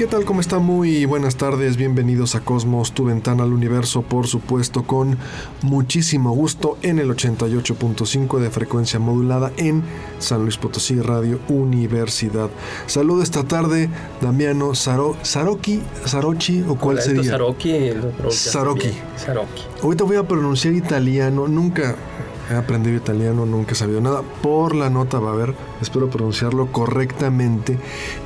¿Qué tal? ¿Cómo está? Muy buenas tardes, bienvenidos a Cosmos, tu ventana al universo, por supuesto, con muchísimo gusto en el 88.5 de frecuencia modulada en San Luis Potosí Radio Universidad. Saludo esta tarde, Damiano Saro, Saroki, Sarochi, o cuál sería? Saroki, Saroki. Saroki. Ahorita voy a pronunciar italiano, nunca he aprendido italiano, nunca he sabido nada. Por la nota va a ver, espero pronunciarlo correctamente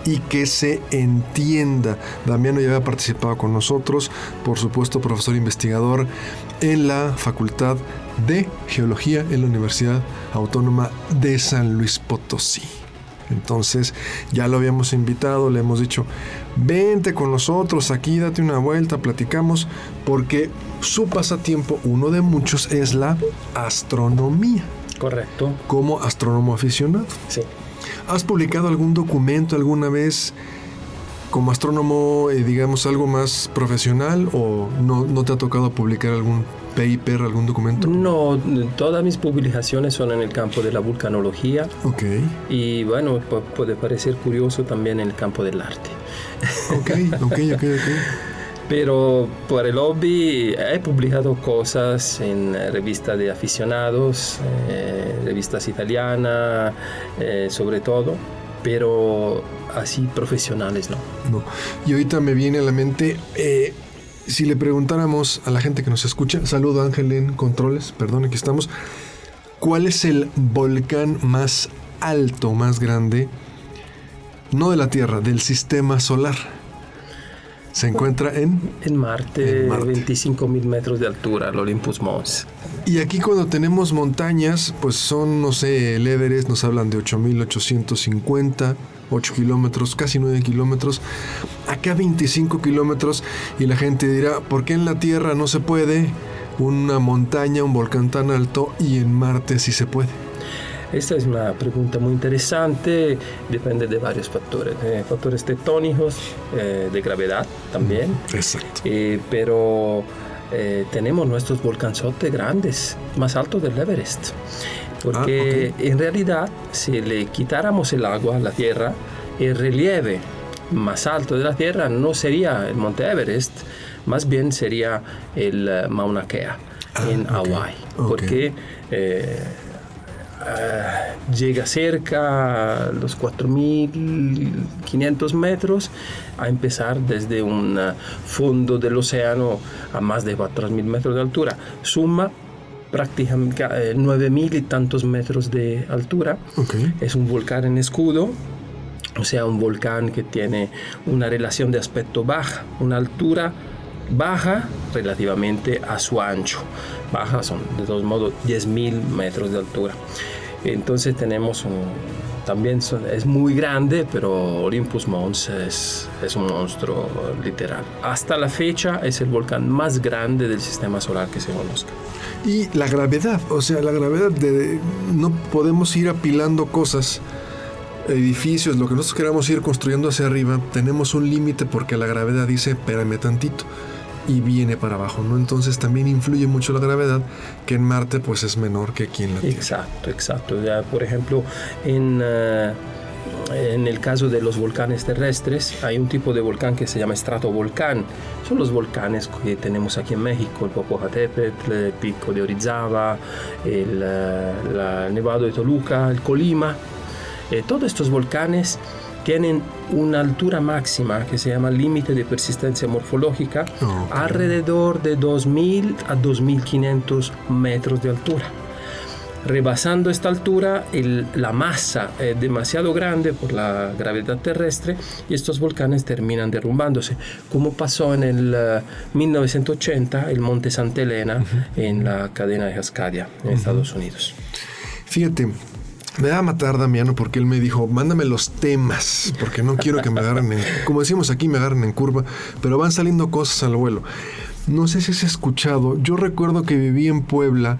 y que se entienda. Damiano ya había participado con nosotros, por supuesto, profesor investigador en la Facultad de Geología en la Universidad Autónoma de San Luis Potosí. Entonces ya lo habíamos invitado, le hemos dicho, vente con nosotros aquí, date una vuelta, platicamos, porque su pasatiempo, uno de muchos, es la astronomía. Correcto. Como astrónomo aficionado. Sí. ¿Has publicado algún documento alguna vez como astrónomo, eh, digamos, algo más profesional o no, no te ha tocado publicar algún paper, algún documento? No, todas mis publicaciones son en el campo de la vulcanología. Ok. Y bueno, pu- puede parecer curioso también en el campo del arte. Ok, ok, ok, ok. Pero por el hobby he publicado cosas en eh, revistas de aficionados, eh, revistas italianas, eh, sobre todo, pero así profesionales no. No. Y ahorita me viene a la mente, si le preguntáramos a la gente que nos escucha, saludo Ángel en controles, perdón, aquí estamos, ¿cuál es el volcán más alto, más grande, no de la Tierra, del sistema solar? Se encuentra en... En Marte, En Marte. 25 mil metros de altura, el Olympus Mons. Y aquí cuando tenemos montañas, pues son, no sé, el Everest nos hablan de 8.850, 8 kilómetros, casi 9 kilómetros. Acá 25 kilómetros y la gente dirá, ¿por qué en la Tierra no se puede una montaña, un volcán tan alto y en Marte sí se puede? Esta es una pregunta muy interesante, depende de varios factores, eh, factores tectónicos, eh, de gravedad también, Exacto. eh, pero eh, tenemos nuestros volcanzotes grandes, más altos del Everest, porque en realidad si le quitáramos el agua a la Tierra, el relieve más alto de la Tierra no sería el Monte Everest, más bien sería el eh, Mauna Kea en ok, Hawái, ok. porque eh, eh, llega cerca a los 4.500 metros a empezar desde un eh, fondo del océano a más de 4.000 metros de altura. Suma prácticamente eh, 9.000 y tantos metros de altura. Es un volcán en escudo, o sea, un volcán que tiene una relación de aspecto baja, una altura baja relativamente a su ancho. Baja son de todos modos 10.000 metros de altura. Entonces tenemos un, también es muy grande, pero Olympus Mons es, es un monstruo literal. Hasta la fecha es el volcán más grande del sistema solar que se conozca. Y la gravedad, o sea, la gravedad de no podemos ir apilando cosas, edificios, lo que nosotros queramos ir construyendo hacia arriba, tenemos un límite porque la gravedad dice, espérame tantito y viene para abajo, ¿no? Entonces también influye mucho la gravedad, que en Marte pues es menor que aquí en la Tierra. Exacto, exacto. Ya, por ejemplo, en, eh, en el caso de los volcanes terrestres, hay un tipo de volcán que se llama estratovolcán. Son los volcanes que tenemos aquí en México, el Popocatépetl, el Pico de Orizaba, el, el Nevado de Toluca, el Colima. Eh, todos estos volcanes tienen una altura máxima que se llama límite de persistencia morfológica Ok. alrededor de 2.000 a 2.500 metros de altura. rebasando esta altura, la masa es demasiado grande por la gravedad terrestre y estos volcanes terminan derrumbándose, como pasó en el 1980 el Monte Santa Elena en la cadena de Cascadia en Estados Unidos. Fíjate, me va a matar Damiano porque él me dijo, mándame los temas, porque no quiero que me agarren en, como decimos aquí, me agarren en curva, pero van saliendo cosas al vuelo. No sé si has escuchado, yo recuerdo que viví en Puebla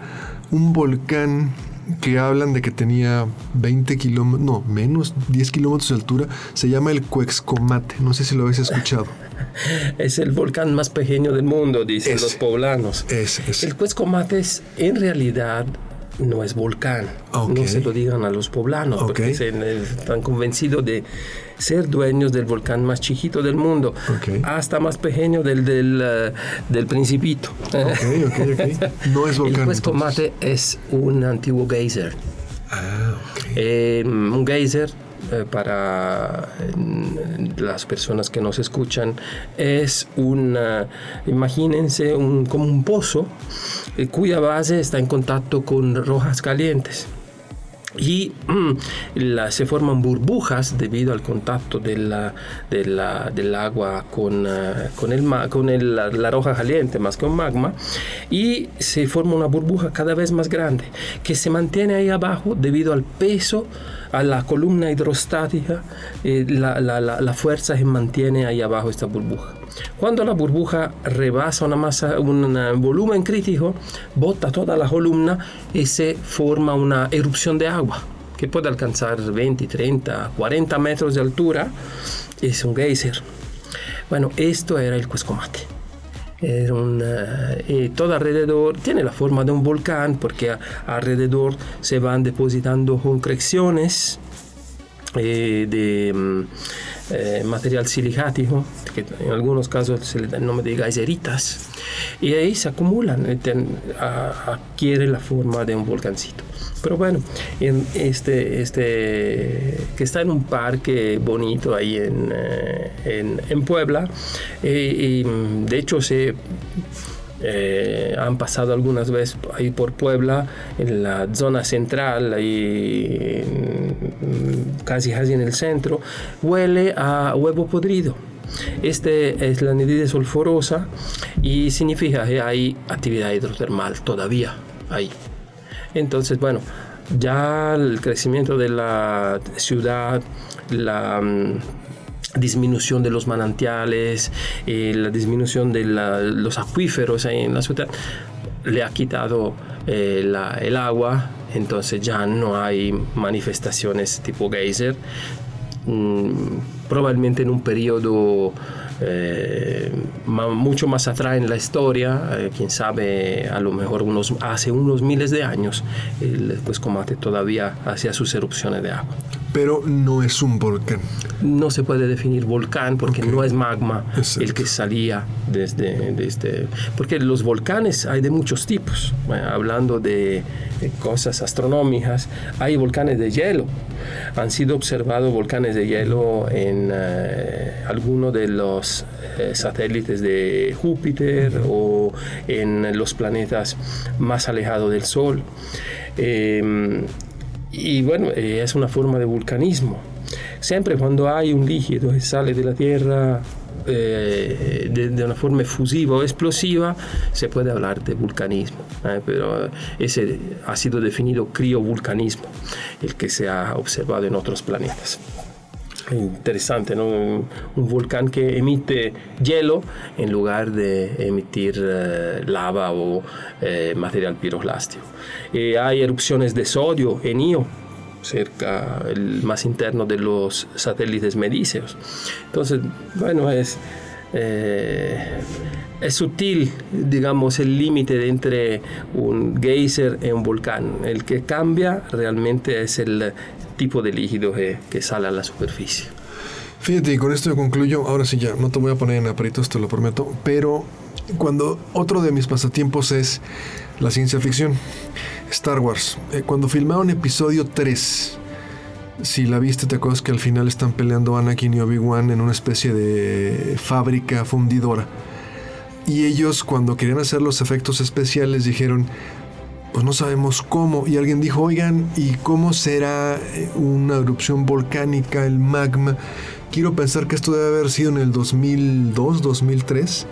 un volcán que hablan de que tenía 20 kilómetros, no, menos 10 kilómetros de altura, se llama el Cuexcomate. No sé si lo habéis escuchado. es el volcán más pequeño del mundo, dicen los poblanos. Es, El Cuexcomate es en realidad no es volcán. No se lo digan a los poblanos, porque están convencidos de ser dueños del volcán más chiquito del mundo, hasta más pequeño del, del, uh, Principito. no es volcán. El Comate es un antiguo geyser. Ah, eh, un geyser eh, para las personas que nos escuchan es un, imagínense, un, como un pozo eh, cuya base está en contacto con rojas calientes. Y la, se forman burbujas debido al contacto de la, de la, del agua con, uh, con, el, con la, roja caliente más que un magma y se forma una burbuja cada vez más grande que se mantiene ahí abajo debido al peso a la columna hidrostática eh, la, fuerza se mantiene ahí abajo esta burbuja cuando la burbuja rebasa una masa, un volumen crítico, bota toda la columna y se forma una erupción de agua que puede alcanzar 20, 30, 40 metros de altura. Es un geyser. Bueno, esto era el Cuescomate. Era un, eh, todo alrededor tiene la forma de un volcán porque alrededor se van depositando concreciones eh, de mm, eh, material silicático, que en algunos casos se le da el nombre de geyseritas, y ahí se acumulan, y adquiere la forma de un volcancito. Pero bueno, en este, este, que está en un parque bonito ahí en, eh, en, Puebla, y de hecho se eh, han pasado algunas veces ahí por Puebla, en la zona central, ahí casi casi en el centro, huele a huevo podrido. Este es la anidride sulfurosa y significa que hay actividad hidrotermal todavía ahí. Entonces, bueno, ya el crecimiento de la ciudad, la mm, disminución de los manantiales, eh, la disminución de los acuíferos en la ciudad, le ha quitado eh, el agua, entonces ya no hay manifestaciones tipo geyser. Mm, probablemente en un periodo eh, mucho más atrás en la historia, eh, quién sabe, a lo mejor unos, hace unos miles de años, el Cuescomate todavía hacía sus erupciones de agua. Pero no es un volcán. No se puede definir volcán porque no es magma el que salía desde, desde... Porque los volcanes hay de muchos tipos. hablando de cosas astronómicas, hay volcanes de hielo. Han sido observados volcanes de hielo en eh, algunos de los eh, satélites de Júpiter o en los planetas más alejados del Sol. Em, y bueno, eh, es una forma de vulcanismo. Siempre cuando hay un líquido que sale de la Tierra eh, de, una forma efusiva o explosiva, se puede hablar de vulcanismo. pero ese ha sido definido criovulcanismo, el que se ha observado en otros planetas. Interesante. Un, volcán que emite hielo en lugar de emitir eh, lava o material piroclástico. hay erupciones de sodio en Io, cerca, el más interno de los satélites medíceos. Entonces, bueno, es, eh, es sutil, digamos, el límite entre un geyser y un volcán. El que cambia realmente es el tipo de líquido que, sale a la superficie. Fíjate, y con esto yo concluyo. Ahora sí, ya no te voy a poner en aprietos, te lo prometo. Pero cuando otro de mis pasatiempos es la ciencia ficción. Star Wars. Eh, cuando filmaron episodio 3, si la viste, te acuerdas que al final están peleando Anakin y Obi-Wan en una especie de fábrica fundidora. Y ellos, cuando querían hacer los efectos especiales, dijeron: pues no sabemos cómo. Y alguien dijo, oigan, ¿y cómo será eh, una erupción volcánica, el magma? Quiero pensar que esto debe haber sido en el 2002, 2003.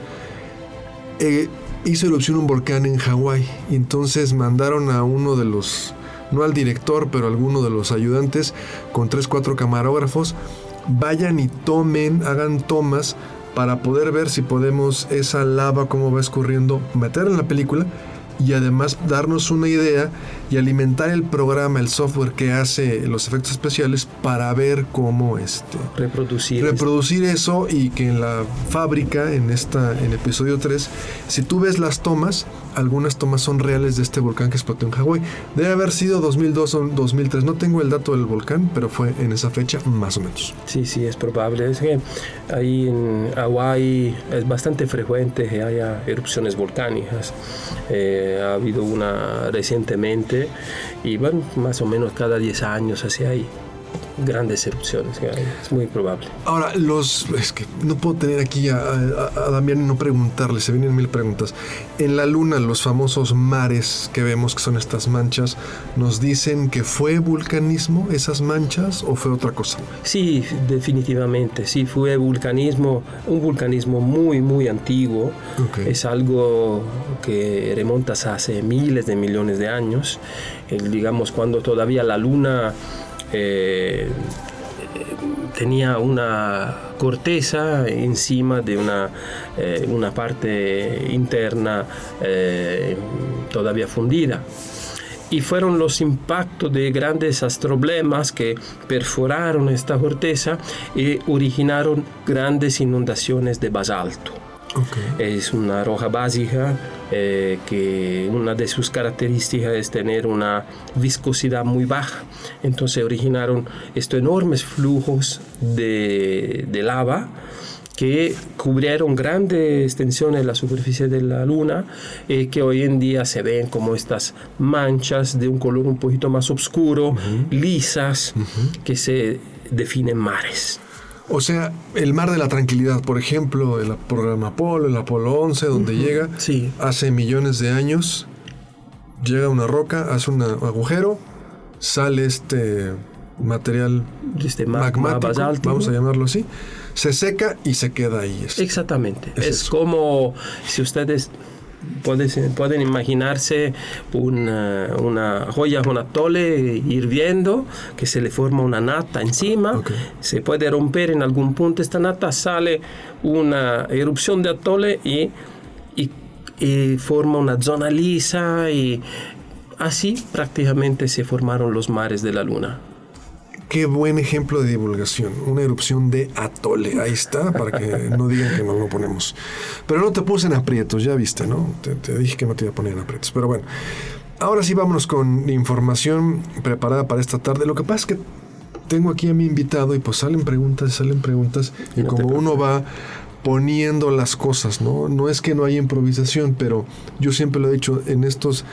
Eh, hizo erupción un volcán en Hawái. Y entonces mandaron a uno de los, no al director, pero a alguno de los ayudantes, con tres, cuatro camarógrafos, vayan y tomen, hagan tomas para poder ver si podemos esa lava, cómo va escurriendo, meter en la película y además darnos una idea y alimentar el programa, el software que hace los efectos especiales para ver cómo este, reproducir, reproducir eso y que en la fábrica, en esta en episodio 3, si tú ves las tomas, algunas tomas son reales de este volcán que explotó en Hawái. Debe haber sido 2002 o 2003, no tengo el dato del volcán, pero fue en esa fecha más o menos. Sí, sí, es probable. Es que ahí en Hawái es bastante frecuente que haya erupciones volcánicas. Eh, ha habido una recientemente y bueno, más o menos cada 10 años hacia ahí grandes erupciones. Es muy probable. Ahora, los. Es que no puedo tener aquí a, Damián y no preguntarle, se vienen mil preguntas. En la Luna, los famosos mares que vemos, que son estas manchas, ¿nos dicen que fue vulcanismo esas manchas o fue otra cosa? Sí, definitivamente. Sí, fue vulcanismo, un vulcanismo muy, muy antiguo. Es algo que remonta hace miles de millones de años. digamos, cuando todavía la Luna eh, tenía una corteza encima de una, eh, una parte interna eh, todavía fundida. Y fueron los impactos de grandes astroblemas que perforaron esta corteza y originaron grandes inundaciones de basalto. Es una roja básica eh, que una de sus características es tener una viscosidad muy baja. Entonces originaron estos enormes flujos de, de lava que cubrieron grandes extensiones de la superficie de la Luna eh, que hoy en día se ven como estas manchas de un color un poquito más oscuro, lisas, que se definen mares. O sea, el mar de la tranquilidad, por ejemplo, el programa Apolo, el Apolo 11, donde llega, hace millones de años, llega una roca, hace un agujero, sale este material este magmático, vamos a llamarlo así, se seca y se queda ahí. Exactamente. Es, como si ustedes pueden imaginarse una, una joya con atole hirviendo, que se le forma una nata encima, se puede romper en algún punto esta nata, sale una erupción de atole y, y forma una zona lisa y así prácticamente se formaron los mares de la luna. Qué buen ejemplo de divulgación. Una erupción de atole. Ahí está, para que no digan que no lo ponemos. Pero no te puse en aprietos, ya viste, ¿no? Te, dije que no te iba a poner en aprietos. Pero bueno, ahora sí vámonos con información preparada para esta tarde. Lo que pasa es que tengo aquí a mi invitado y pues salen preguntas, salen preguntas. Y como uno va poniendo las cosas, ¿no? No es que no haya improvisación, pero yo siempre lo he dicho en estos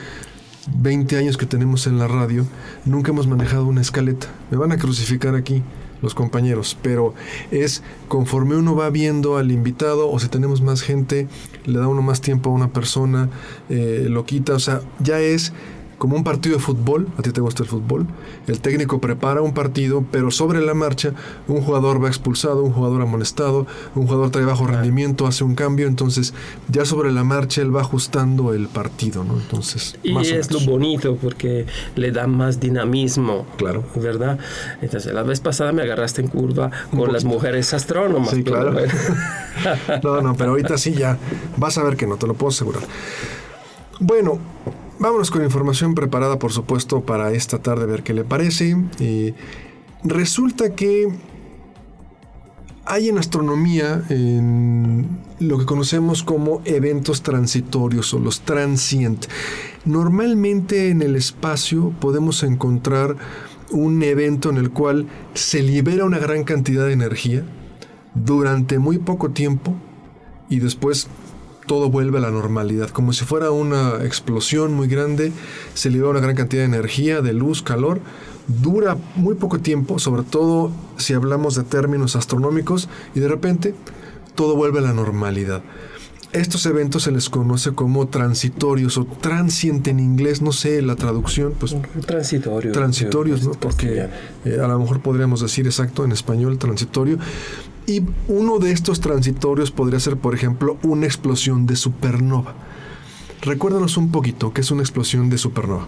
20 años que tenemos en la radio, nunca hemos manejado una escaleta. Me van a crucificar aquí los compañeros, pero es conforme uno va viendo al invitado o si tenemos más gente, le da uno más tiempo a una persona, eh, lo quita, o sea, ya es como un partido de fútbol, a ti te gusta el fútbol, el técnico prepara un partido, pero sobre la marcha un jugador va expulsado, un jugador amonestado, un jugador trae bajo rendimiento, hace un cambio, entonces ya sobre la marcha él va ajustando el partido, ¿no? Entonces, y es lo bonito porque le da más dinamismo, claro, ¿verdad? Entonces, la vez pasada me agarraste en curva con las mujeres astrónomas. Sí, claro. no, no, pero ahorita sí ya vas a ver que no, te lo puedo asegurar. Bueno, Vámonos con información preparada, por supuesto, para esta tarde, a ver qué le parece. resulta que hay en astronomía lo que conocemos como eventos transitorios o los transient. Normalmente en el espacio podemos encontrar un evento en el cual se libera una gran cantidad de energía durante muy poco tiempo y después todo vuelve a la normalidad, como si fuera una explosión muy grande, se libera una gran cantidad de energía, de luz, calor, dura muy poco tiempo, sobre todo si hablamos de términos astronómicos, y de repente todo vuelve a la normalidad. Estos eventos se les conoce como transitorios o transient en inglés, no sé la traducción, pues transitorios. Transitorios, ¿no? Porque eh, a lo mejor podríamos decir exacto en español transitorio. Y uno de estos transitorios podría ser, por ejemplo, una explosión de supernova. Recuérdanos un poquito qué es una explosión de supernova.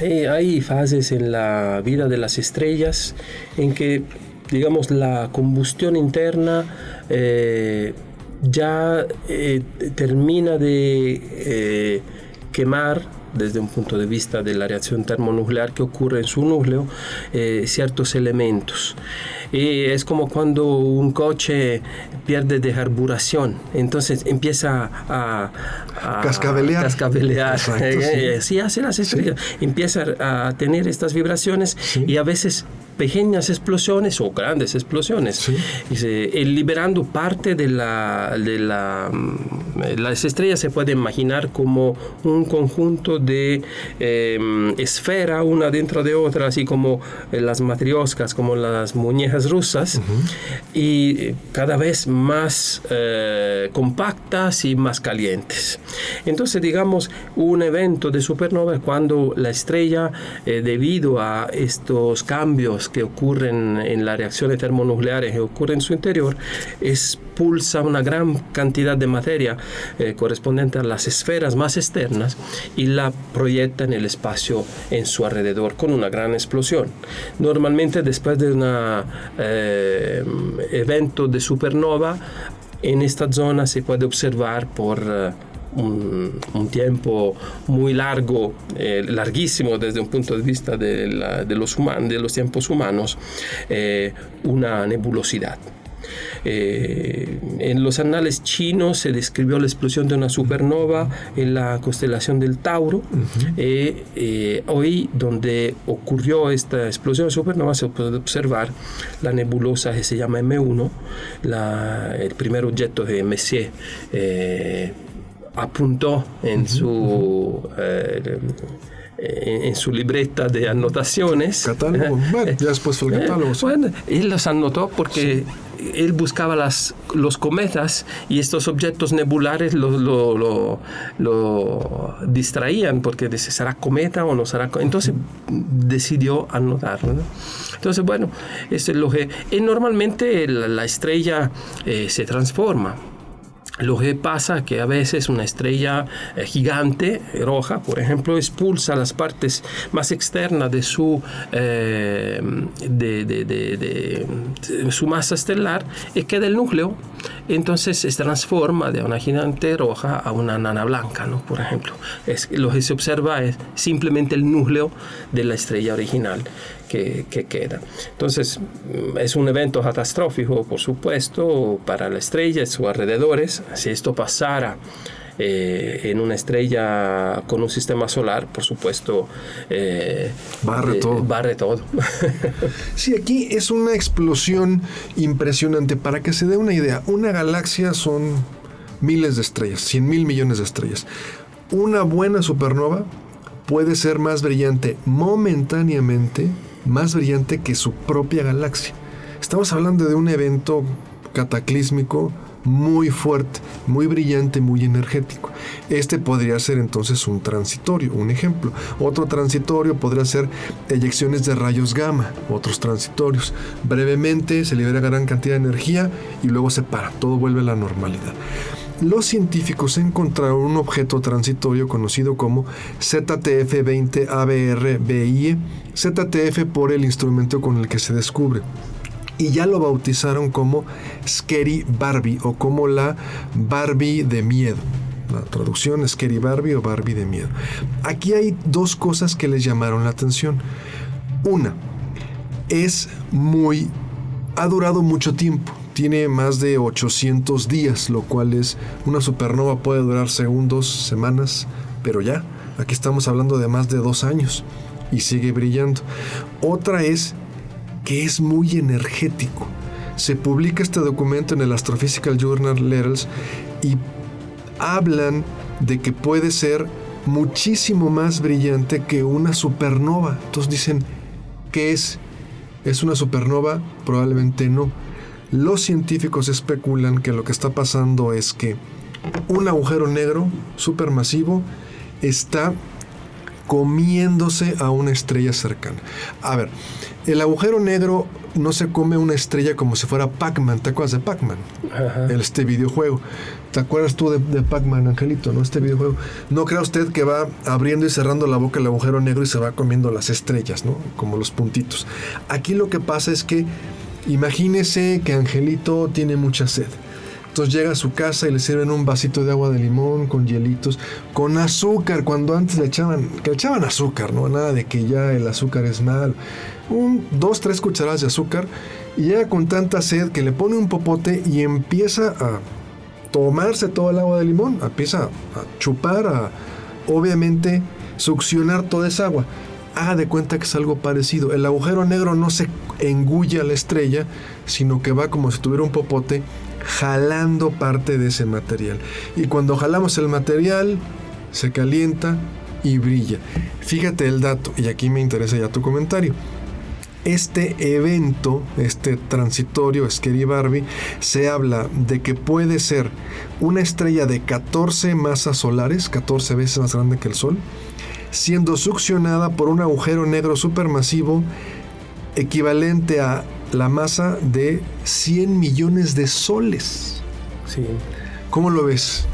hay fases en la vida de las estrellas en que, digamos, la combustión interna eh, ya eh, termina de eh, quemar desde un punto de vista de la reacción termonuclear que ocurre en su núcleo, eh, ciertos elementos. Y es como cuando un coche pierde de carburación, entonces empieza a, cascabelear. cascabelear. sí. hace las estrellas. Empieza a tener estas vibraciones y a veces pequeñas explosiones o grandes explosiones, liberando parte de la, de la... Mm, las estrellas se puede imaginar como un conjunto de em, esfera una dentro de otra, así como las matrioscas, como las muñecas rusas, y cada vez más eh, compactas y más calientes. Entonces, digamos, un evento de supernova es cuando la estrella, eh, debido a estos cambios que ocurren en las reacciones termonucleares que ocurren en su interior, expulsa una gran cantidad de materia eh, correspondiente a las esferas más externas y la proyecta en el espacio en su alrededor con una gran explosión. Normalmente después de un eh, evento de supernova, en esta zona se puede observar por... Eh, un, tiempo muy largo, eh, larguísimo desde un punto de vista de, los, de los tiempos humanos, eh, una nebulosidad. Eh, en los anales chinos se describió la explosión de una supernova en la constelación del Tauro. hoy, donde ocurrió esta explosión de supernova, se puede observar la nebulosa que se llama M1, el primer objeto de Messier apuntó en su eh, en, su libreta de anotaciones. Catálogo. Bueno, ya después fue el catálogo. Bueno, él los anotó porque él buscaba las, los cometas y estos objetos nebulares lo, lo, lo, distraían porque dice, ¿será cometa o no será? Entonces decidió anotarlo. Entonces, bueno, es lo que... Y normalmente la, estrella eh, se transforma lo que pasa que a veces una estrella eh, gigante, roja, por ejemplo, expulsa las partes más externas de su, eh, de, su masa estelar y queda el núcleo. Entonces se transforma de una gigante roja a una nana blanca, ¿no? por ejemplo. Es, lo que se observa es simplemente el núcleo de la estrella original que, queda. Entonces, mm, es un evento catastrófico, por supuesto, para la estrella y sus alrededores. Si esto pasara eh, en una estrella con un sistema solar, por supuesto, eh, barre todo. Barre todo. sí, aquí es una explosión impresionante. Para que se dé una idea, una galaxia son miles de estrellas, 100 mil millones de estrellas. Una buena supernova puede ser más brillante momentáneamente más brillante que su propia galaxia. Estamos hablando de un evento cataclísmico muy fuerte, muy brillante, muy energético. Este podría ser entonces un transitorio, un ejemplo. Otro transitorio podría ser eyecciones de rayos gamma, otros transitorios. Brevemente se libera gran cantidad de energía y luego se para, todo vuelve a la normalidad los científicos encontraron un objeto transitorio conocido como ZTF-20 ZTF por el instrumento con el que se descubre. Y ya lo bautizaron como Scary Barbie o como la Barbie de miedo. La traducción es Scary Barbie o Barbie de miedo. Aquí hay dos cosas que les llamaron la atención. Una, es muy... ha durado mucho tiempo tiene más de 800 días, lo cual es una supernova puede durar segundos, semanas, pero ya, aquí estamos hablando de más de dos años y sigue brillando. Otra es que es muy energético. Se publica este documento en el Astrophysical Journal Letters y hablan de que puede ser muchísimo más brillante que una supernova. Entonces dicen, ¿qué es? ¿Es una supernova? Probablemente no los científicos especulan que lo que está pasando es que un agujero negro supermasivo está comiéndose a una estrella cercana. A ver, el agujero negro no se come una estrella como si fuera Pac-Man. ¿Te acuerdas de Pac-Man? Este videojuego. ¿Te acuerdas tú de, de Pac-Man, Angelito? ¿No? Este videojuego. No crea usted que va abriendo y cerrando la boca el agujero negro y se va comiendo las estrellas, ¿no? Como los puntitos. Aquí lo que pasa es que imagínese que Angelito tiene mucha sed. Entonces llega a su casa y le sirven un vasito de agua de limón con hielitos, con azúcar, cuando antes le echaban, que le echaban azúcar, ¿no? Nada de que ya el azúcar es mal. Un, dos, tres cucharadas de azúcar y llega con tanta sed que le pone un popote y empieza a tomarse todo el agua de limón, empieza a chupar, a obviamente succionar toda esa agua. Haga de cuenta que es algo parecido. El agujero negro no se engulle a la estrella, sino que va como si tuviera un popote jalando parte de ese material. Y cuando jalamos el material, se calienta y brilla. Fíjate el dato, y aquí me interesa ya tu comentario. Este evento, este transitorio Scary Barbie, se habla de que puede ser una estrella de 14 masas solares, 14 veces más grande que el Sol, siendo succionada por un agujero negro supermasivo equivalente a la masa de 100 millones de soles. Sí. ¿Cómo lo ves?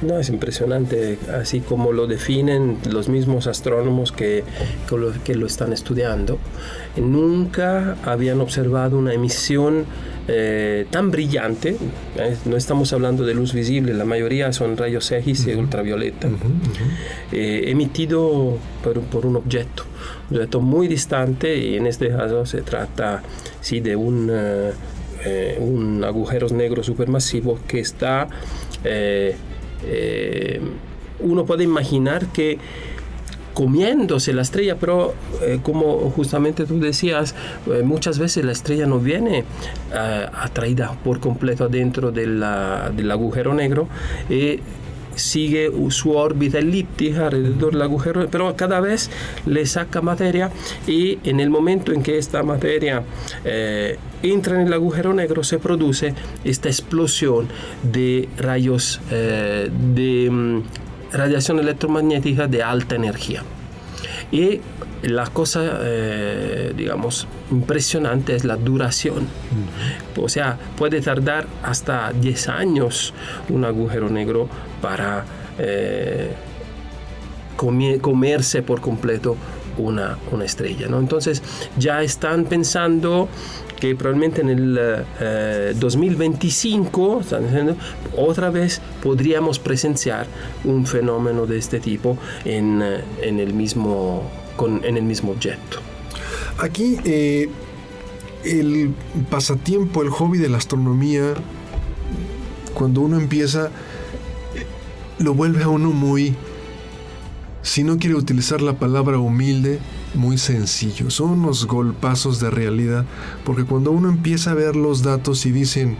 No, es impresionante, así como lo definen los mismos astrónomos que, que, lo, que lo están estudiando. Nunca habían observado una emisión eh, tan brillante. Eh, no estamos hablando de luz visible, la mayoría son rayos X y ultravioleta, eh, emitido por, por, un objeto, un objeto muy distante y en este caso se trata sí, de un, un agujero negro supermasivo que está uno puede imaginar que comiéndose la estrella, pero eh, como justamente tú decías, eh, muchas veces la estrella no viene atraída por completo adentro del agujero negro y sigue su órbita elíptica alrededor del agujero, pero cada vez le saca materia y en el momento en que esta materia eh, entra en el agujero negro se produce esta explosión de rayos eh, de mm, radiación electromagnética de alta energía. Y la cosa, eh, digamos, impresionante es la duración. O sea, puede tardar hasta 10 años un agujero negro para eh, comerse por completo una, una estrella. ¿no? Entonces ya están pensando que probablemente en el 2025, eh, otra vez podríamos presenciar un fenómeno de este tipo en, en el mismo en el mismo objeto. Aquí eh, el pasatiempo, el hobby de la astronomía, cuando uno empieza, lo vuelve a uno muy, si no quiere utilizar la palabra humilde, muy sencillo. Son unos golpazos de realidad, porque cuando uno empieza a ver los datos y dicen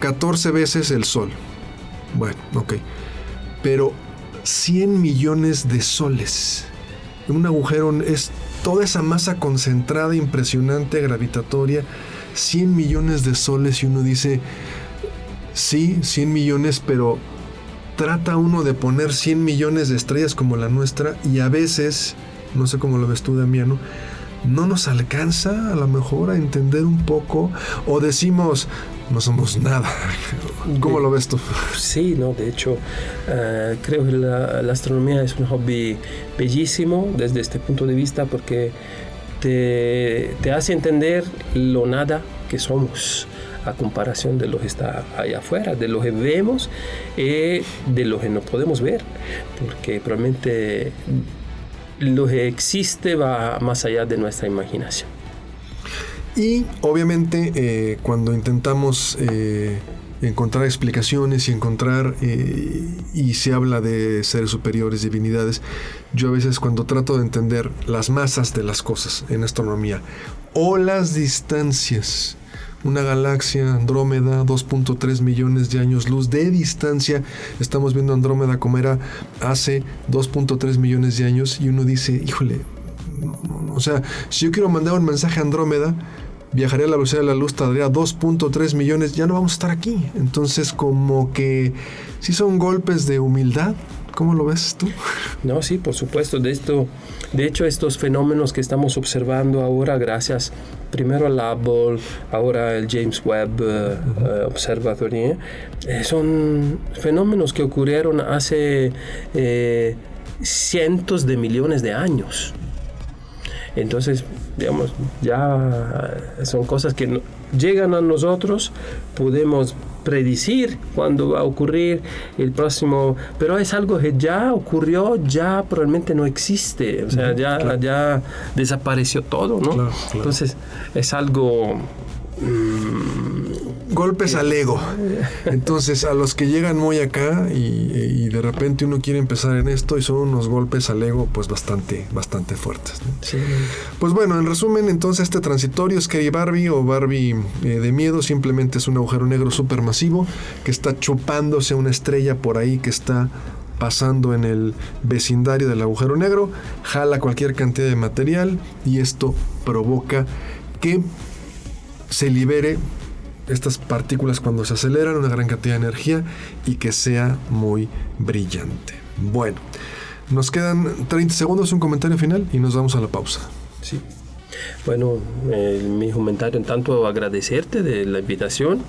14 veces el Sol, bueno, ok, pero 100 millones de soles un agujero es toda esa masa concentrada, impresionante, gravitatoria, 100 millones de soles y uno dice, sí, 100 millones, pero trata uno de poner 100 millones de estrellas como la nuestra y a veces, no sé cómo lo ves tú, Damiano, no nos alcanza a lo mejor a entender un poco o decimos, no somos nada. ¿Cómo lo ves tú? Sí, no, de hecho, eh, creo que la, astronomía es un hobby bellísimo desde este punto de vista porque te, te hace entender lo nada que somos a comparación de lo que está allá afuera, de lo que vemos y de lo que no podemos ver, porque probablemente lo que existe va más allá de nuestra imaginación. Y obviamente eh, cuando intentamos eh, encontrar explicaciones y encontrar eh, y se habla de seres superiores, divinidades, yo a veces cuando trato de entender las masas de las cosas en astronomía o las distancias, una galaxia, Andrómeda, 2.3 millones de años luz de distancia. Estamos viendo Andrómeda como era hace 2.3 millones de años y uno dice, híjole, o sea, si yo quiero mandar un mensaje a Andrómeda, viajaría a la velocidad de la luz, tardaría 2.3 millones, ya no vamos a estar aquí. Entonces, como que sí son golpes de humildad. ¿Cómo lo ves tú? No, sí, por supuesto. De, esto, de hecho, estos fenómenos que estamos observando ahora, gracias primero al Hubble, ahora el James Webb eh, eh, Observatory, eh, son fenómenos que ocurrieron hace cientos de millones de años. Entonces, digamos, ya son cosas que llegan a nosotros, podemos predecir cuándo va a ocurrir el próximo, pero es algo que ya ocurrió, ya probablemente no existe, o sea, ya, ya desapareció todo, ¿no? Entonces, es algo Mm, golpes al ego. Entonces, a los que llegan muy acá y, de repente uno quiere empezar en esto y son unos golpes al ego, pues bastante, bastante fuertes. Pues bueno, en resumen, entonces este transitorio Scary Barbie o Barbie eh, de miedo simplemente es un agujero negro supermasivo que está chupándose una estrella por ahí que está pasando en el vecindario del agujero negro, jala cualquier cantidad de material y esto provoca que se libere estas partículas cuando se aceleran una gran cantidad de energía y que sea muy brillante. Bueno, nos quedan 30 segundos, un comentario final y nos vamos a la pausa. Sí. Bueno, mi comentario en tanto agradecerte de la invitación.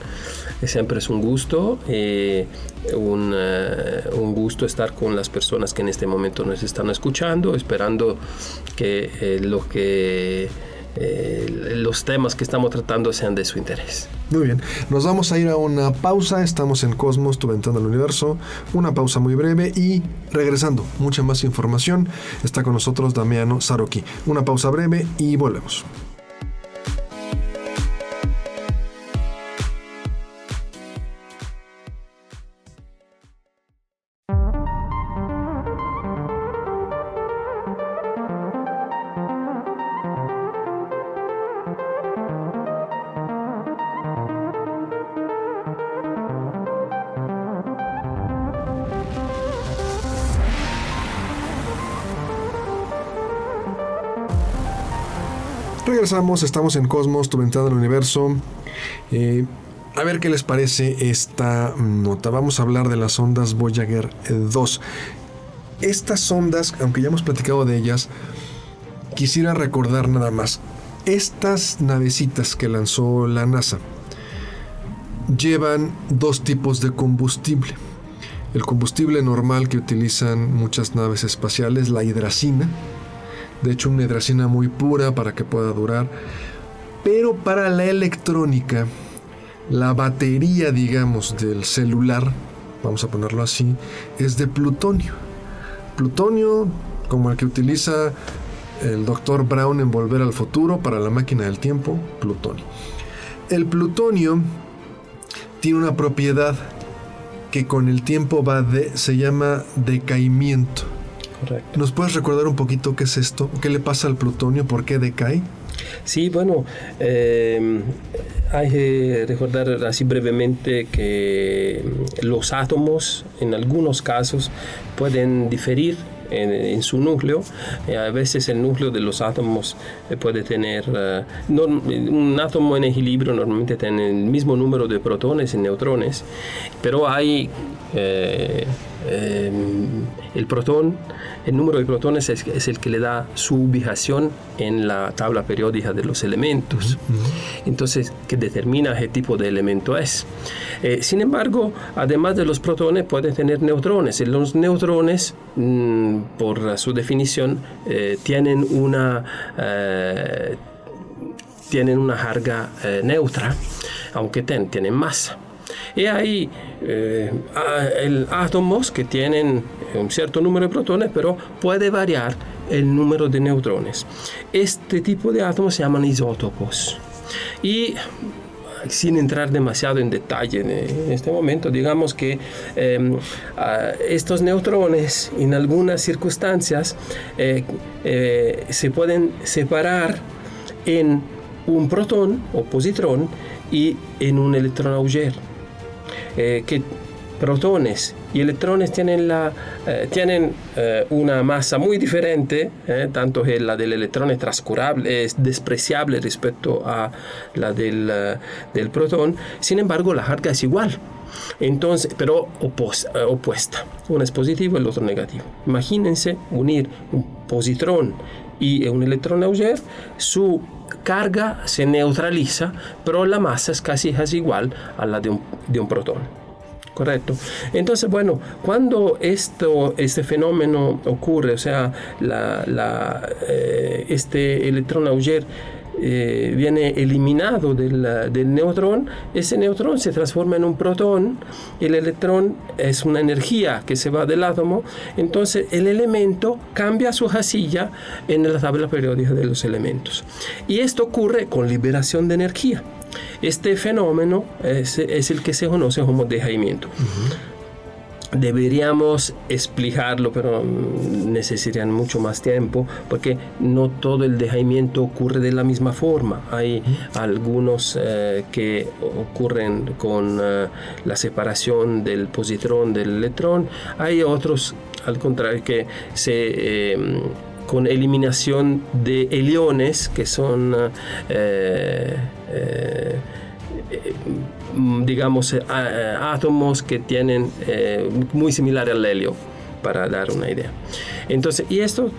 Siempre es un gusto, eh, un, eh, un, gusto estar con las personas que en este momento nos están escuchando, esperando que eh, lo que eh, los temas que estamos tratando sean de su interés. Muy bien, nos vamos a ir a una pausa, estamos en Cosmos, tu ventana al universo, una pausa muy breve y regresando, mucha más información, está con nosotros Damiano Saroki. Una pausa breve y volvemos. Estamos en Cosmos, tu ventana al universo. Eh, a ver qué les parece esta nota. Vamos a hablar de las ondas Voyager 2. Estas ondas, aunque ya hemos platicado de ellas, quisiera recordar nada más. Estas navecitas que lanzó la NASA llevan dos tipos de combustible. El combustible normal que utilizan muchas naves espaciales, la hidracina, de hecho una hidracina muy pura para que pueda durar. Pero para la electrónica, la batería, digamos, del celular, vamos a ponerlo así, es de plutonio. Plutonio como el que utiliza el doctor Brown en Volver al Futuro para la máquina del tiempo, plutonio. El plutonio tiene una propiedad que con el tiempo va de, se llama decaimiento. ¿Nos puedes recordar un poquito qué es esto? ¿Qué le pasa al plutonio? ¿Por qué decae? Sí, bueno, eh, hay que recordar así brevemente que los átomos en algunos casos pueden diferir en, su núcleo. Eh, a veces el núcleo de los átomos eh, puede tener... un átomo en equilibrio normalmente tiene el mismo número de protones y neutrones, pero hay el protón el número de protones es, el que le da su ubicación en la tabla periódica de los elementos. Entonces, que determina qué tipo de elemento es. Eh, sin embargo, además de los protones, puede tener neutrones. Y los neutrones, mm, por su definición, eh, tienen una... Eh, tienen una carga neutra, aunque tienen masa. Y hay eh, átomos que tienen un cierto número de protones, pero puede variar el número de neutrones. Este tipo de átomos se llaman isótopos. Y sin entrar demasiado en detalle en este momento, digamos que em, estos neutrones en algunas circunstancias eh, eh, se pueden separar en un protón o positrón y en un electrón auger. Eh, que protones y electrones tienen, la, eh, tienen eh, una masa muy diferente, eh, tanto que la del electrón es transcurable, es despreciable respecto a la del, del protón, sin embargo la carga es igual. Entonces, pero opuesta. Uno es positivo y el otro negativo. Imagínense unir un positrón y un electrón Auger, su carga se neutraliza, pero la masa es casi, casi igual a la de un, de un protón. Correcto. Entonces, bueno, cuando esto, este fenómeno ocurre, o sea, la, eh, este electrón Auger eh, viene eliminado del, del, neutrón, ese neutrón se transforma en un protón, el electrón es una energía que se va del átomo, entonces el elemento cambia su casilla en la tabla periódica de los elementos. Y esto ocurre con liberación de energía. Este fenómeno es, el que se conoce como dejaimiento deberíamos explicarlo, pero necesitarían mucho más tiempo, porque no todo el dejaimiento ocurre de la misma forma. Hay algunos eh, que ocurren con eh, la separación del positrón del electrón, hay otros, al contrario, que se... Eh, con eliminación de heliones que son Mm, digamos, eh, átomos que tienen eh, muy similar al helio, para dar una idea. Entonces, y esto,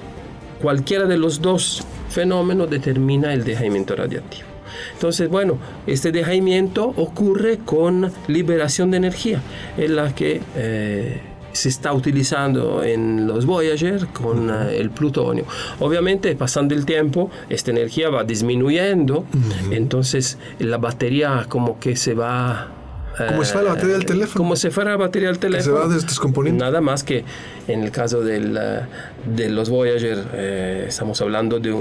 cualquiera de los dos fenómenos determina el dejaimiento radiactivo. Entonces, bueno, este dejaimiento ocurre con liberación de energía, en la que eh, se está utilizando en los Voyager con eh, el plutonio. Obviamente, pasando el tiempo, esta energía va disminuyendo, entonces la batería como que se va como si fuera la batería del eh, teléfono. Como si fuera la batería del teléfono. se va descomponiendo. Nada más que en el caso del, eh, de los Voyager, eh, estamos hablando de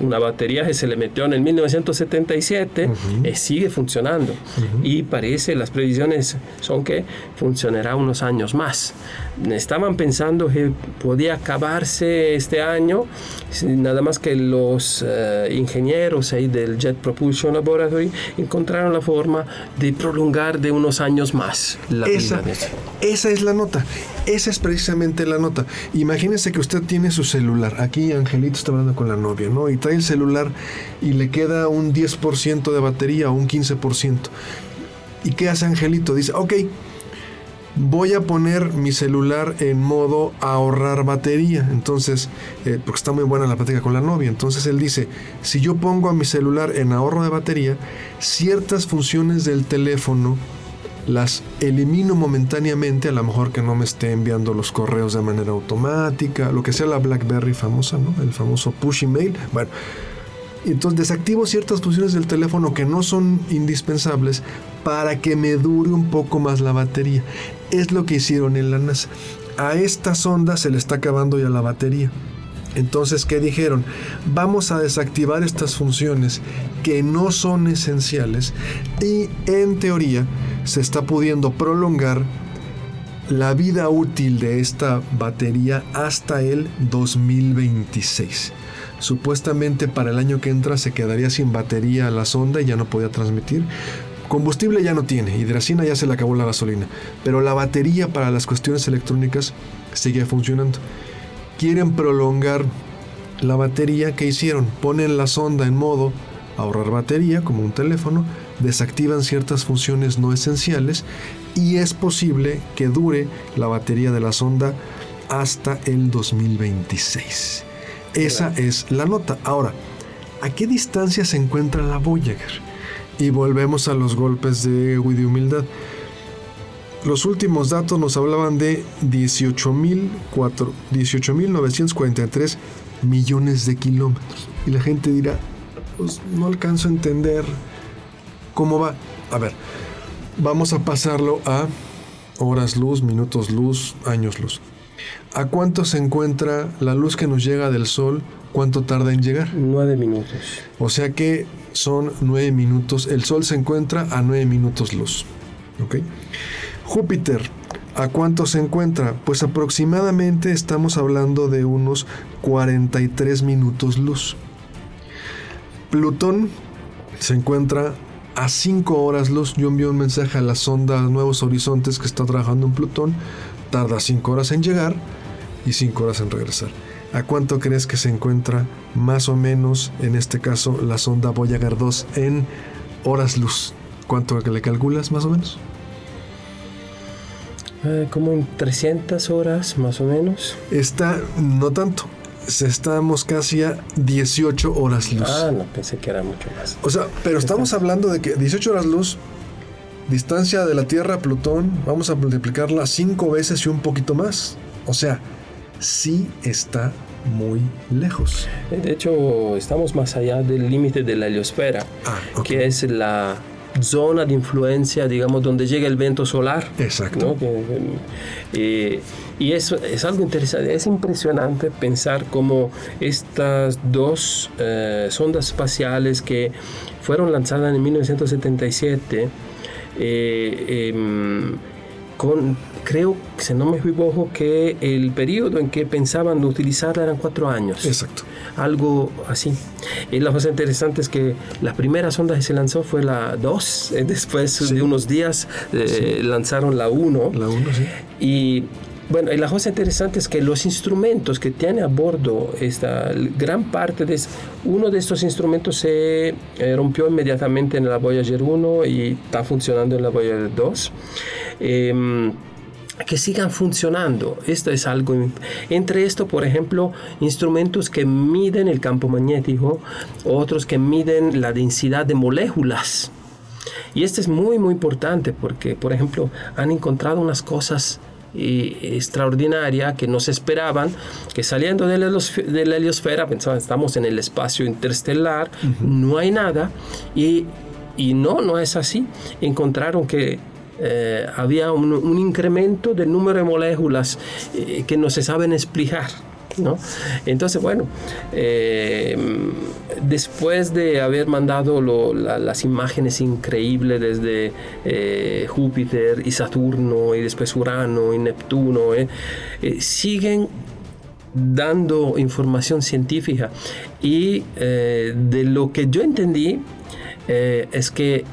una batería que se le metió en el 1977 y sigue funcionando. Y parece, las previsiones son que funcionará unos años más. Estaban pensando que podía acabarse este año, nada más que los ingenieros ahí del Jet Propulsion Laboratory encontraron la forma de prolongar de unos años más la esa, vida. Esa es la nota. Esa es precisamente la nota. Imagínese que usted tiene su celular. Aquí Angelito está hablando con la novia, ¿no? Y trae el celular y le queda un 10% de batería o un 15%. ¿Y qué hace Angelito? Dice, ok, voy a poner mi celular en modo ahorrar batería. Entonces, eh, porque está muy buena la plática con la novia. Entonces él dice, si yo pongo a mi celular en ahorro de batería, ciertas funciones del teléfono las elimino momentáneamente, a lo mejor que no me esté enviando los correos de manera automática, lo que sea la BlackBerry famosa, ¿no? El famoso push email. Bueno, entonces desactivo ciertas funciones del teléfono que no son indispensables para que me dure un poco más la batería. Es lo que hicieron en la NASA. A esta sonda se le está acabando ya la batería. Entonces, ¿qué dijeron? Vamos a desactivar estas funciones que no son esenciales y en teoría se está pudiendo prolongar la vida útil de esta batería hasta el 2026. Supuestamente para el año que entra se quedaría sin batería la sonda y ya no podía transmitir. Combustible ya no tiene, hidracina ya se le acabó la gasolina, pero la batería para las cuestiones electrónicas sigue funcionando. Quieren prolongar la batería que hicieron, ponen la sonda en modo ahorrar batería como un teléfono, desactivan ciertas funciones no esenciales y es posible que dure la batería de la sonda hasta el 2026. Esa es la nota. Ahora, ¿a qué distancia se encuentra la Voyager? Y volvemos a los golpes de y de humildad. Los últimos datos nos hablaban de 18.943 millones de kilómetros. Y la gente dirá, pues no alcanzo a entender cómo va. A ver, vamos a pasarlo a horas luz, minutos luz, años luz. ¿A cuánto se encuentra la luz que nos llega del Sol? ¿Cuánto tarda en llegar? Nueve minutos. O sea que son nueve minutos. El Sol se encuentra a nueve minutos luz. ¿Ok? Júpiter, ¿a cuánto se encuentra? Pues aproximadamente estamos hablando de unos 43 minutos luz. Plutón se encuentra a 5 horas luz. Yo envío un mensaje a la sonda Nuevos Horizontes que está trabajando en Plutón tarda 5 horas en llegar y 5 horas en regresar. ¿A cuánto crees que se encuentra más o menos, en este caso, la sonda Voyager 2 en horas luz? ¿Cuánto le calculas más o menos? Eh, como en 300 horas más o menos. Está, no tanto. Estamos casi a 18 horas luz. Ah, no, pensé que era mucho más. O sea, pero estamos hablando de que 18 horas luz, distancia de la Tierra a Plutón, vamos a multiplicarla 5 veces y un poquito más. O sea, sí está muy lejos. De hecho, estamos más allá del límite de la heliosfera, ah, que es la zona de influencia, digamos, donde llega el viento solar. Exacto. Eh, y eso es algo interesante, es impresionante pensar cómo estas dos eh, sondas espaciales que fueron lanzadas en 1977, eh, em, con creo, si no me equivoco, que el periodo en que pensaban utilizarla eran cuatro años. Exacto. Algo así. Y la cosa interesante es que la primera sonda que se lanzó fue la 2, eh, después de unos días eh, lanzaron la 1. La 1, sí. Y bueno, y la cosa interesante es que los instrumentos que tiene a bordo esta gran parte de uno de estos instrumentos se eh, rompió inmediatamente en la Voyager 1 y está funcionando en la Voyager 2 que sigan funcionando. Esto es algo. Entre esto, por ejemplo, instrumentos que miden el campo magnético, otros que miden la densidad de moléculas. Y esto es muy, muy importante porque, por ejemplo, han encontrado unas cosas eh, extraordinarias que no se esperaban, que saliendo de la, de la heliosfera pensaban, estamos en el espacio interestelar, no hay nada, y, y no, no es así. Encontraron que eh, había un, incremento del número de moléculas eh, que no se saben explicar. ¿No? Entonces, bueno, eh, después de haber mandado las imágenes increíbles desde Júpiter y Saturno y después Urano y Neptuno, siguen dando información científica y de lo que yo entendí es que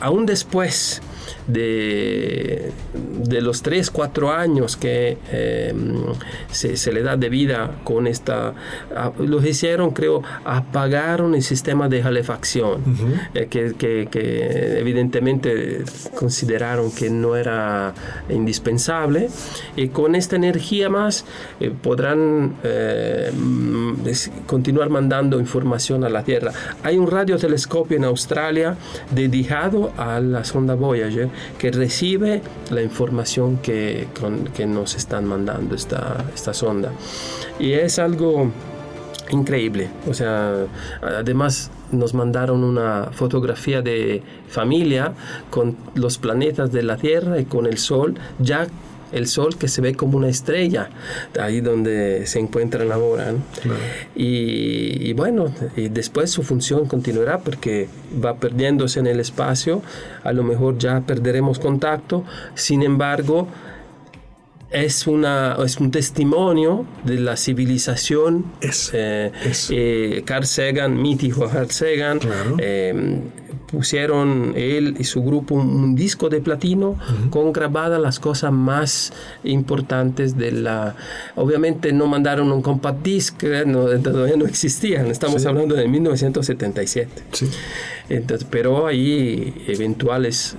aún después de, de los 3, 4 años que em, se, le da de vida con esta, lo hicieron, creo, apagaron el sistema de calefacción, eh, que, que, evidentemente consideraron que no era indispensable, y con esta energía más eh, podrán eh, continuar mandando información a la Tierra. Hay un radiotelescopio en Australia dedicado a la sonda Voyager que recibe la información que, que nos están mandando esta, esta sonda. Y es algo increíble. O sea, además nos mandaron una fotografía de familia con los planetas de la Tierra y con el Sol ya el sol que se ve como una estrella, ahí donde se encuentran ahora. Y, bueno, y después su función continuará porque va perdiéndose en el espacio, a lo mejor ya perderemos contacto, sin embargo, es, una, es un testimonio de la civilización. Eh, eh, Carl Sagan, mítico Carl Sagan, eh, pusieron él y su grupo un, disco de platino con grabadas las cosas más importantes de la... Obviamente no mandaron un compact disc, no, todavía no existían, estamos hablando de 1977. Entonces, pero hay eventuales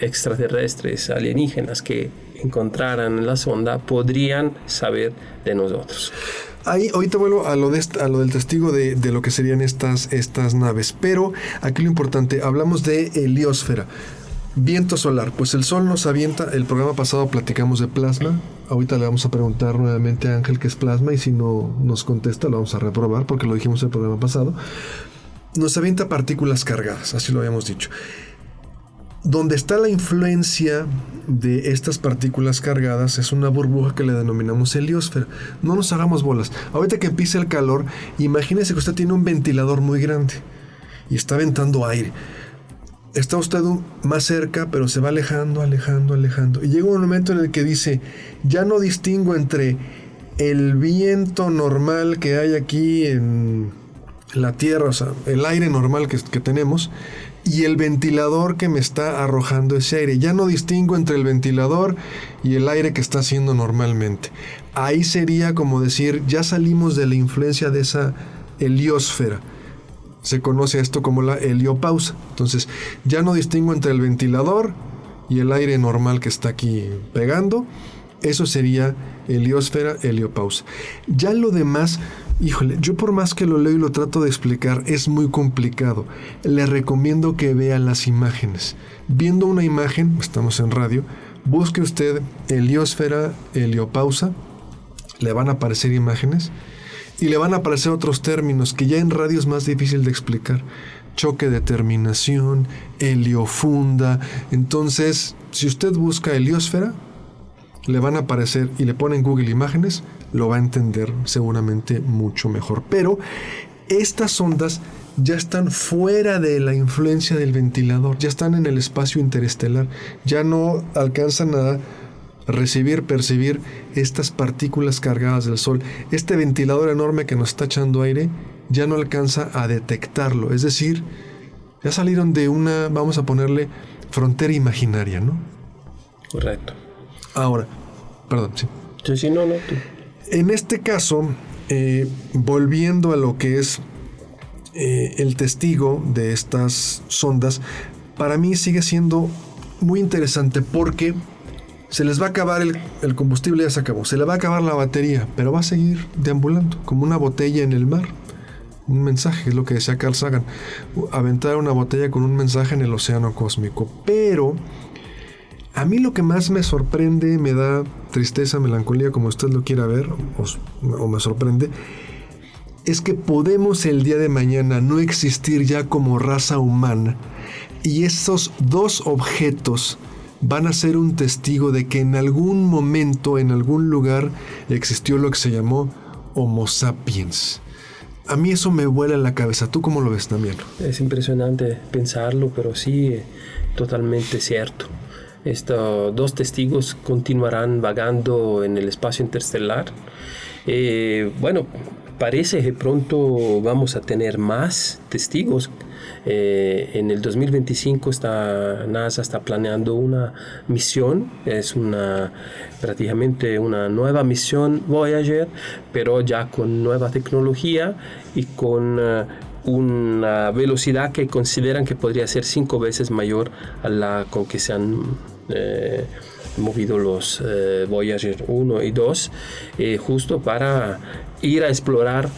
extraterrestres, alienígenas que encontraran la sonda podrían saber de nosotros. Ahí, ahorita vuelvo a lo, del testigo de, lo que serían estas, estas naves, pero aquí lo importante, hablamos de heliosfera. Viento solar, pues el sol nos avienta, el programa pasado platicamos de plasma, ahorita le vamos a preguntar nuevamente a Ángel qué es plasma y si no nos contesta lo vamos a reprobar porque lo dijimos el programa pasado. Nos avienta partículas cargadas, así lo habíamos dicho donde está la influencia de estas partículas cargadas es una burbuja que le denominamos heliosfera. No nos hagamos bolas. Ahorita que empieza el calor, imagínese que usted tiene un ventilador muy grande y está ventando aire. Está usted más cerca, pero se va alejando, alejando, alejando. Y llega un momento en el que dice, ya no distingo entre el viento normal que hay aquí en la Tierra, o sea, el aire normal que, que tenemos, y el ventilador que me está arrojando ese aire. Ya no distingo entre el ventilador y el aire que está haciendo normalmente. Ahí sería como decir, ya salimos de la influencia de esa heliosfera. Se conoce esto como la heliopausa. Entonces, ya no distingo entre el ventilador y el aire normal que está aquí pegando. Eso sería heliosfera, heliopausa. Ya lo demás Híjole, yo por más que lo leo y lo trato de explicar, es muy complicado. Le recomiendo que vea las imágenes. Viendo una imagen, estamos en radio, busque usted heliosfera, heliopausa, le van a aparecer imágenes y le van a aparecer otros términos que ya en radio es más difícil de explicar. Choque de terminación, heliofunda. Entonces, si usted busca heliosfera, le van a aparecer y le pone en Google imágenes, lo va a entender seguramente mucho mejor. Pero estas ondas ya están fuera de la influencia del ventilador, ya están en el espacio interestelar, ya no alcanzan a recibir, percibir estas partículas cargadas del Sol. Este ventilador enorme que nos está echando aire ya no alcanza a detectarlo, es decir, ya salieron de una, vamos a ponerle, frontera imaginaria, ¿no? Correcto. Ahora, perdón, sí. Sí, sí, no, no. En este caso, eh, volviendo a lo que es eh, el testigo de estas sondas, para mí sigue siendo muy interesante porque se les va a acabar el, el, combustible, ya se acabó, se le va a acabar la batería, pero va a seguir deambulando como una botella en el mar. Un mensaje, es lo que decía Carl Sagan, aventar una botella con un mensaje en el océano cósmico. Pero a mí lo que más me sorprende, me da tristeza, melancolía, como usted lo quiera ver, o, me sorprende, es que podemos el día de mañana no existir ya como raza humana y esos dos objetos van a ser un testigo de que en algún momento, en algún lugar, existió lo que se llamó Homo sapiens. A mí eso me vuela en la cabeza. ¿Tú cómo lo ves también? Es impresionante pensarlo, pero sí, totalmente cierto. Estos dos testigos continuarán vagando en el espacio interestelar. Eh, bueno, parece que pronto vamos a tener más testigos. Eh, en el 2025 está, NASA está planeando una misión, es una prácticamente una nueva misión Voyager, pero ya con nueva tecnología y con uh, una velocidad que consideran que podría ser cinco veces mayor a la con que se han eh, movido los eh, Voyager 1 y 2 eh, justo para ir a explorar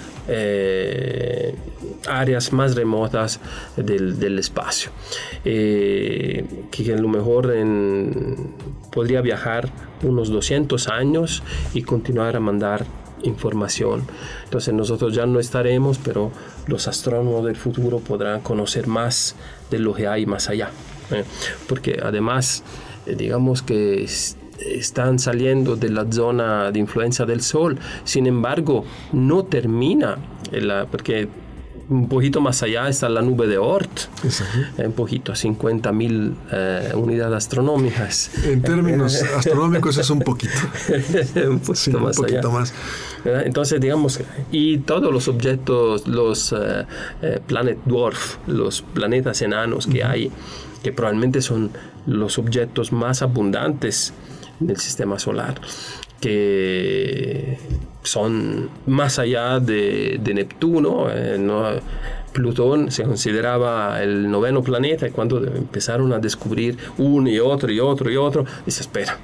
áreas más remotas del, espacio que a lo mejor podría viajar unos 200 años y continuar a mandar información. Entonces nosotros ya no estaremos, pero los astrónomos del futuro podrán conocer más de lo que hay más allá. Porque además, eh, digamos que están saliendo de la zona de influencia del Sol, sin embargo, no termina, la, porque un poquito más allá está la nube de Oort, un poquito, 50 mil eh, unidades astronómicas. En términos astronómicos es un poquito. un poquito, más, un poquito más. Entonces, digamos, y todos los objetos, los uh, planet dwarf, los planetas enanos que hay, que probablemente son los objetos más abundantes en el sistema solar, que son más allá de, Neptuno. Eh, Plutón se consideraba el noveno planeta y cuando empezaron a descubrir uno y otro y otro y otro, dice, espera,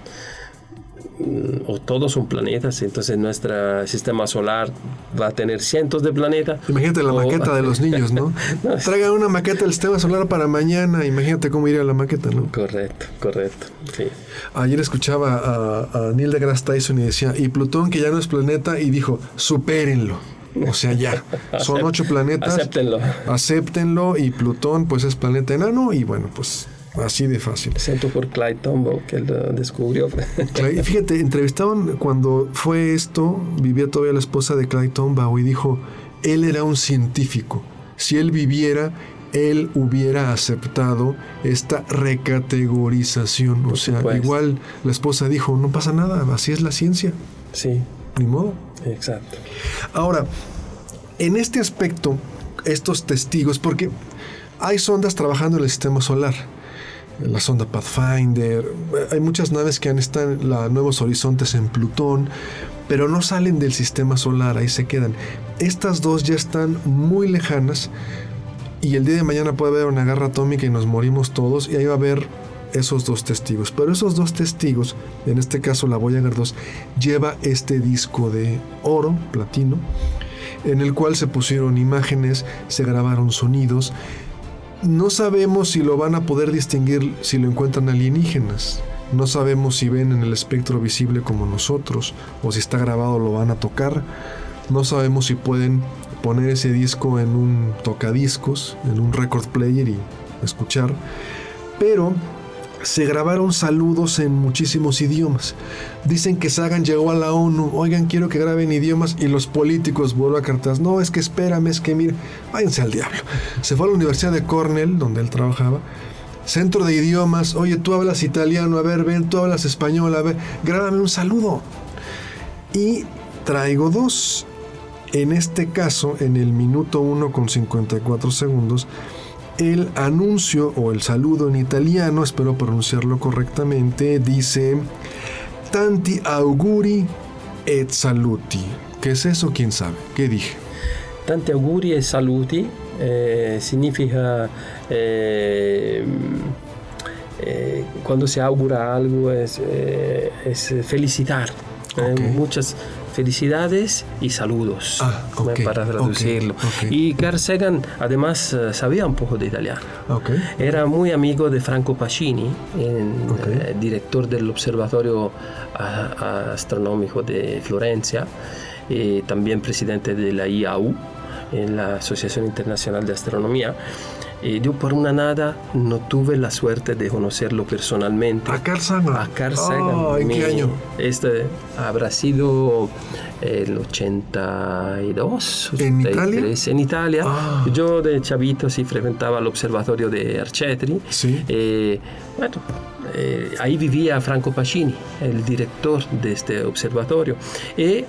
o todos son planetas, entonces nuestro sistema solar va a tener cientos de planetas. Imagínate la maqueta de los niños, ¿no? Traigan una maqueta del sistema solar para mañana, imagínate cómo iría la maqueta, ¿no? Correcto, correcto. Ayer escuchaba a, Neil deGrasse Tyson y decía, y Plutón que ya no es planeta, y dijo, supérenlo. O sea, ya. Son ocho planetas. Acéptenlo. Acéptenlo. Y Plutón, pues es planeta enano. Y bueno, pues Así de fácil. Excepto por Clyde Tombaugh, que lo descubrió. fíjate, entrevistaban cuando fue esto, vivía todavía la esposa de Clyde Tombaugh y dijo, él era un científico. Si él viviera, él hubiera aceptado esta recategorización. o sea, igual la esposa dijo, no pasa nada, así es la ciencia. Sí. Ni modo. Exacto. Ahora, en este aspecto, estos testigos, porque Hay sondas trabajando en el sistema solar. La sonda Pathfinder, hay muchas naves que han estado en la Nuevos Horizontes en Plutón, pero no salen del sistema solar, ahí se quedan. Estas dos ya están muy lejanas y el día de mañana puede haber una guerra atómica y nos morimos todos y ahí va a haber esos dos testigos. Pero esos dos testigos, en este caso la Voyager 2, lleva este disco de oro, platino, en el cual se pusieron imágenes, se grabaron sonidos. No sabemos si lo van a poder distinguir si lo encuentran alienígenas. No sabemos si ven en el espectro visible como nosotros o si está grabado lo van a tocar. No sabemos si pueden poner ese disco en un tocadiscos, en un record player y escuchar. Pero se grabaron saludos en muchísimos idiomas. Dicen que Sagan llegó a la ONU, oigan, quiero que graben idiomas, y los políticos vuelven a cartas, no, es que espérame, es que mire, váyanse al diablo. Se fue a la Universidad de Cornell, donde él trabajaba, centro de idiomas, oye, tú hablas italiano, a ver, ven, tú hablas español, a ver, grábame un saludo. Y traigo dos. En este caso, en el minuto 1 con 54 segundos, el anuncio o el saludo en italiano, espero pronunciarlo correctamente, dice Tanti auguri et saluti. ¿Qué es eso? ¿Quién sabe? ¿Qué dije? Tanti auguri e saluti eh, significa eh, eh, cuando se augura algo es, es felicitar. Eh, Ok. muchas felicidades y saludos Ah, para traducirlo. Y Carl Sagan además eh, sabía un poco de italiano. Era muy amigo de Franco Pacini, eh, director del Observatorio a- Astronómico de Florencia, y también presidente de la IAU, en la Asociación Internacional de Astronomía. Y yo por una nada no tuve la suerte de conocerlo personalmente. A Carl Sagan. A Carl Sagan. Ah, ¿En qué Mi- año? Este habrá sido el 82. ¿En Italia? 83, En Italia. Ah. Yo de chavito sí frecuentaba el observatorio de Arcetri. Sí. Eh, bueno, eh, ahí vivía Franco Pacini, el director de este observatorio. Y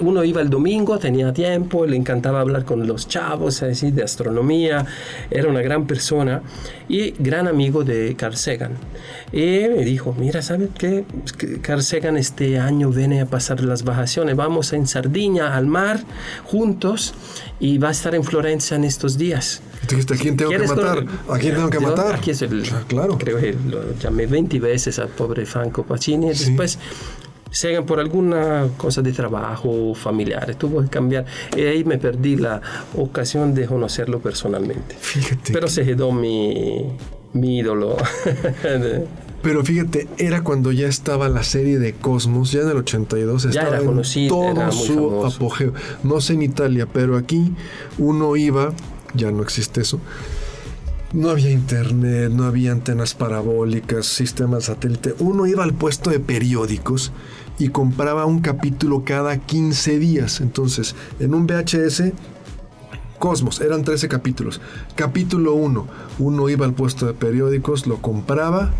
uno iba el domingo, tenía tiempo, le encantaba hablar con los chavos, así, de astronomía, era una gran persona y gran amigo de Carl Sagan. Y me dijo, mira, ¿sabes qué? Carl Sagan este año viene a pasar las vacaciones, vamos en Sardinia, al mar, juntos, y va a estar en Florencia en estos días. Dijiste, ¿a quién tengo que ¿Quieres matar? con- ¿A quién tengo que Yo matar? Aquí es el, Ah, claro. Creo que lo llamé 20 veces al pobre Franco Pacini. Sí. Después, Sagan por alguna cosa de trabajo familiar, tuvo que cambiar. Y ahí me perdí la ocasión de conocerlo personalmente. Fíjate. Pero se quedó mi, mi ídolo. Pero fíjate, era cuando ya estaba la serie de Cosmos, ya en el 82 Ya estaba era en conocido, todo era muy su famoso. apogeo. No sé en Italia, pero aquí uno iba, ya no existe eso. No había internet, no había antenas parabólicas, sistemas satélite. Uno iba al puesto de periódicos y compraba un capítulo cada 15 días. Entonces, en un VHS Cosmos, eran 13 capítulos. Capítulo 1, uno iba al puesto de periódicos, lo compraba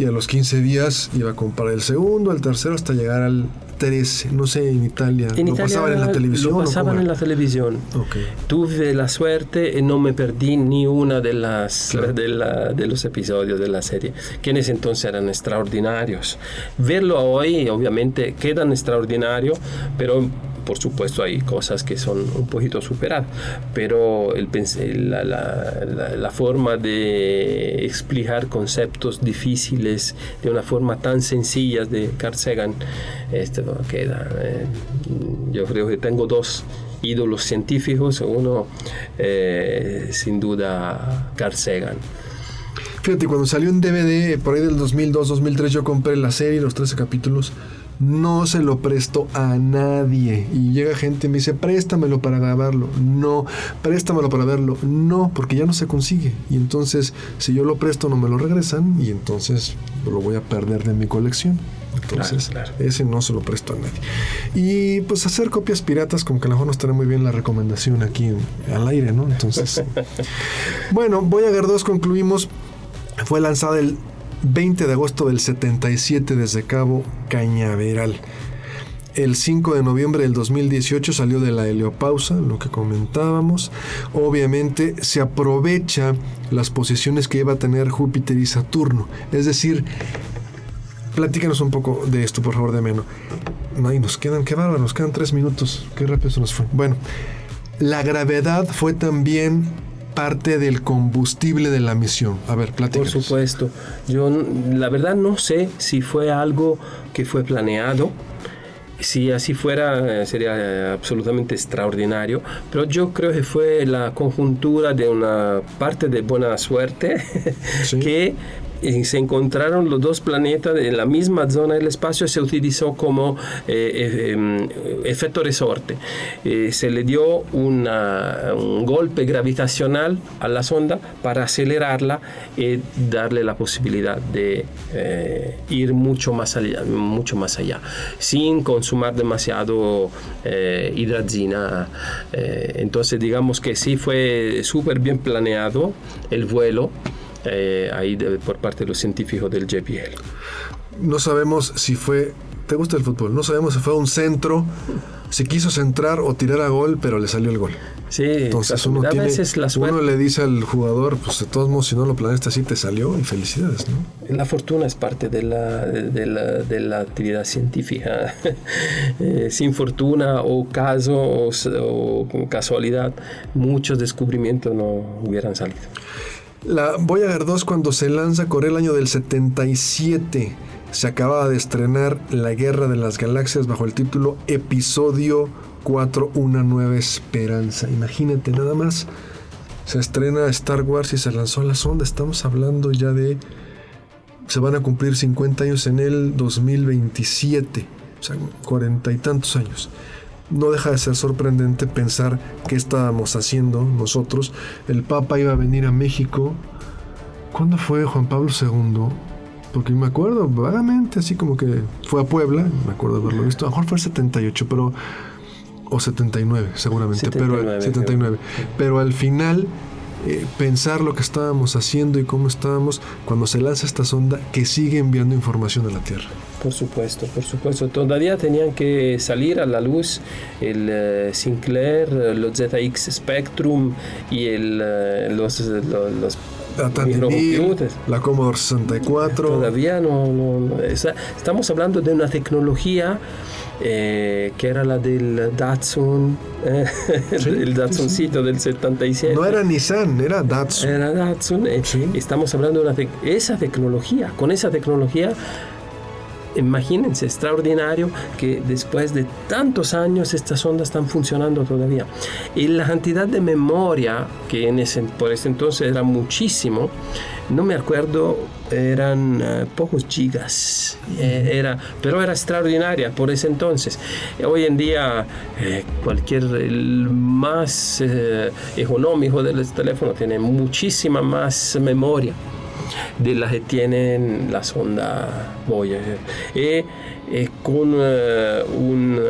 y a los 15 días iba a comprar el segundo, el tercero hasta llegar al 13. No sé, en Italia. En lo Italia pasaban en la televisión. Lo pasaban en la televisión. Ok. Tuve la suerte y no me perdí ni una de las Claro. de, la- de los episodios de la serie, que en ese entonces eran extraordinarios. Verlo hoy, obviamente, quedan extraordinario, pero por supuesto hay cosas que son un poquito superadas, pero el, la, forma de explicar conceptos difíciles de una forma tan sencilla de Carl Sagan, este, queda. eh, yo creo que tengo dos ídolos científicos, uno eh, sin duda Carl Sagan. Fíjate, cuando salió en DVD, por ahí del 2002, 2003, yo compré la serie, los 13 capítulos. No se lo presto a nadie. Y llega gente y me dice, préstamelo para grabarlo. No, préstamelo para verlo. No, porque ya no se consigue. Y entonces, si yo lo presto, no me lo regresan. Y entonces lo voy a perder de mi colección. Entonces, Claro, claro. ese no se lo presto a nadie. Y pues hacer copias piratas, como que a lo mejor no estaría muy bien la recomendación aquí en- al aire, ¿no? Entonces, bueno, Voyager 2 concluimos. Fue lanzada el 20 de agosto del 77 desde Cabo Cañaveral. el 5 de noviembre del 2018 salió de la heliopausa, lo que comentábamos. Obviamente se aprovecha las posiciones que iba a tener Júpiter y Saturno. Es decir, platícanos un poco de esto, por favor, de menos. Ay, nos quedan, qué bárbaro, nos quedan tres minutos. Qué rápido se nos fue. Bueno, la gravedad fue también parte del combustible de la misión. A ver, platícanos. Por supuesto. Yo la verdad no sé si fue algo que fue planeado si así fuera, eh, sería eh, absolutamente extraordinario, pero yo creo que fue la conjuntura de una parte de buena suerte que se encontraron los dos planetas en la misma zona del espacio se utilizó como eh, eh, em, efecto resorte. Eh, se le dio un golpe gravitacional a la sonda para acelerarla y darle la posibilidad de ir mucho más allá, mucho más allá sin consumar demasiado hidrazina. entonces digamos que sí fue súper bien planeado el vuelo. Eh, ahí por parte de los científicos del JPL. No sabemos si fue, ¿te gusta el fútbol? No sabemos si fue un centro, si quiso centrar o tirar a gol, pero le salió el gol. Sí, entonces uno, tiene, la uno le dice al jugador, pues de todos modos, si no lo planeaste así, te salió y felicidades, ¿no? La fortuna es parte de la, de la, de la actividad científica. Eh, sin fortuna o caso o, o casualidad, muchos descubrimientos no hubieran salido. La Voyager 2 cuando se lanza corre el año del 77. Se acababa de estrenar La Guerra de las Galaxias bajo el título Episodio 4, Una Nueva Esperanza. Imagínate nada más. Se estrena Star Wars y se lanzó a la sonda. Estamos hablando ya de... Se van a cumplir 50 años en el 2027. O sea, cuarenta y tantos años no deja de ser sorprendente pensar qué estábamos haciendo nosotros. El Papa iba a venir a México. ¿Cuándo fue Juan Pablo II? Porque me acuerdo vagamente, así como que fue a Puebla, me acuerdo haberlo visto. A lo mejor fue el 78, pero. O 79, seguramente. pero, 79. Pero al final eh, pensar lo que estábamos haciendo y cómo estábamos cuando se lanza esta sonda que sigue enviando información a la Tierra. Por supuesto, por supuesto. Todavía tenían que salir a la luz el eh, Sinclair, los ZX Spectrum y el, eh, los, la Commodore 64. Todavía no, no, estamos hablando de una tecnología eh, que era la del Datsun, eh, el Datsuncito del 77. No era Nissan, era Datsun. Era Datsun. Eh, estamos hablando de esa tecnología. Con esa tecnología imagínense, extraordinario que después de tantos años estas ondas están funcionando todavía. Y la cantidad de memoria, que por ese entonces era muchísimo, no me acuerdo, eran eh, pocos gigas, eh, era, pero era extraordinaria por ese entonces. Hoy en día eh, cualquier más económico de los teléfonos tiene muchísima más memoria de las que tienen la sonda Voyager. Y con un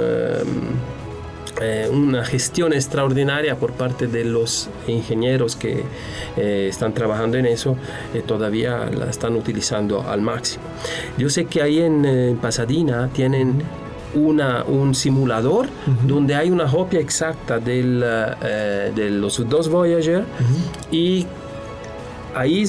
eh, una gestión extraordinaria por parte de los ingenieros que eh, están trabajando en eso, eh, todavía la están utilizando al máximo. Yo sé que ahí en Pasadena tienen una, un simulador donde hay una copia exacta del, de los dos Voyager y ahí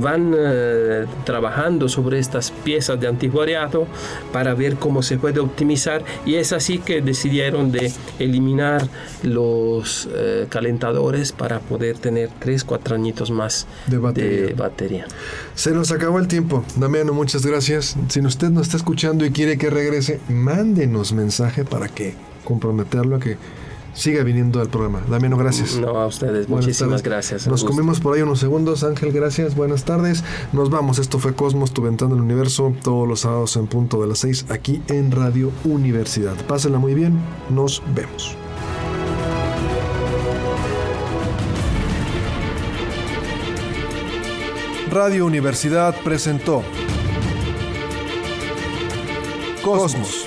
van eh, trabajando sobre estas piezas de anticuariato para ver cómo se puede optimizar y es así que decidieron de eliminar los eh, calentadores para poder tener 3, 4 añitos más de batería. Se nos acabó el tiempo. Damiano, muchas gracias. Si usted nos está escuchando y quiere que regrese, mándenos mensaje para que comprometerlo a que siga viniendo al programa. Damiano, gracias. No, a ustedes. Muchísimas gracias. Nos comemos por ahí unos segundos. Ángel, gracias. Buenas tardes. Nos vamos. Esto fue Cosmos, tu ventana del universo, todos los sábados en punto de las 6 aquí en Radio Universidad. Pásenla muy bien. Nos vemos. Radio Universidad presentó Cosmos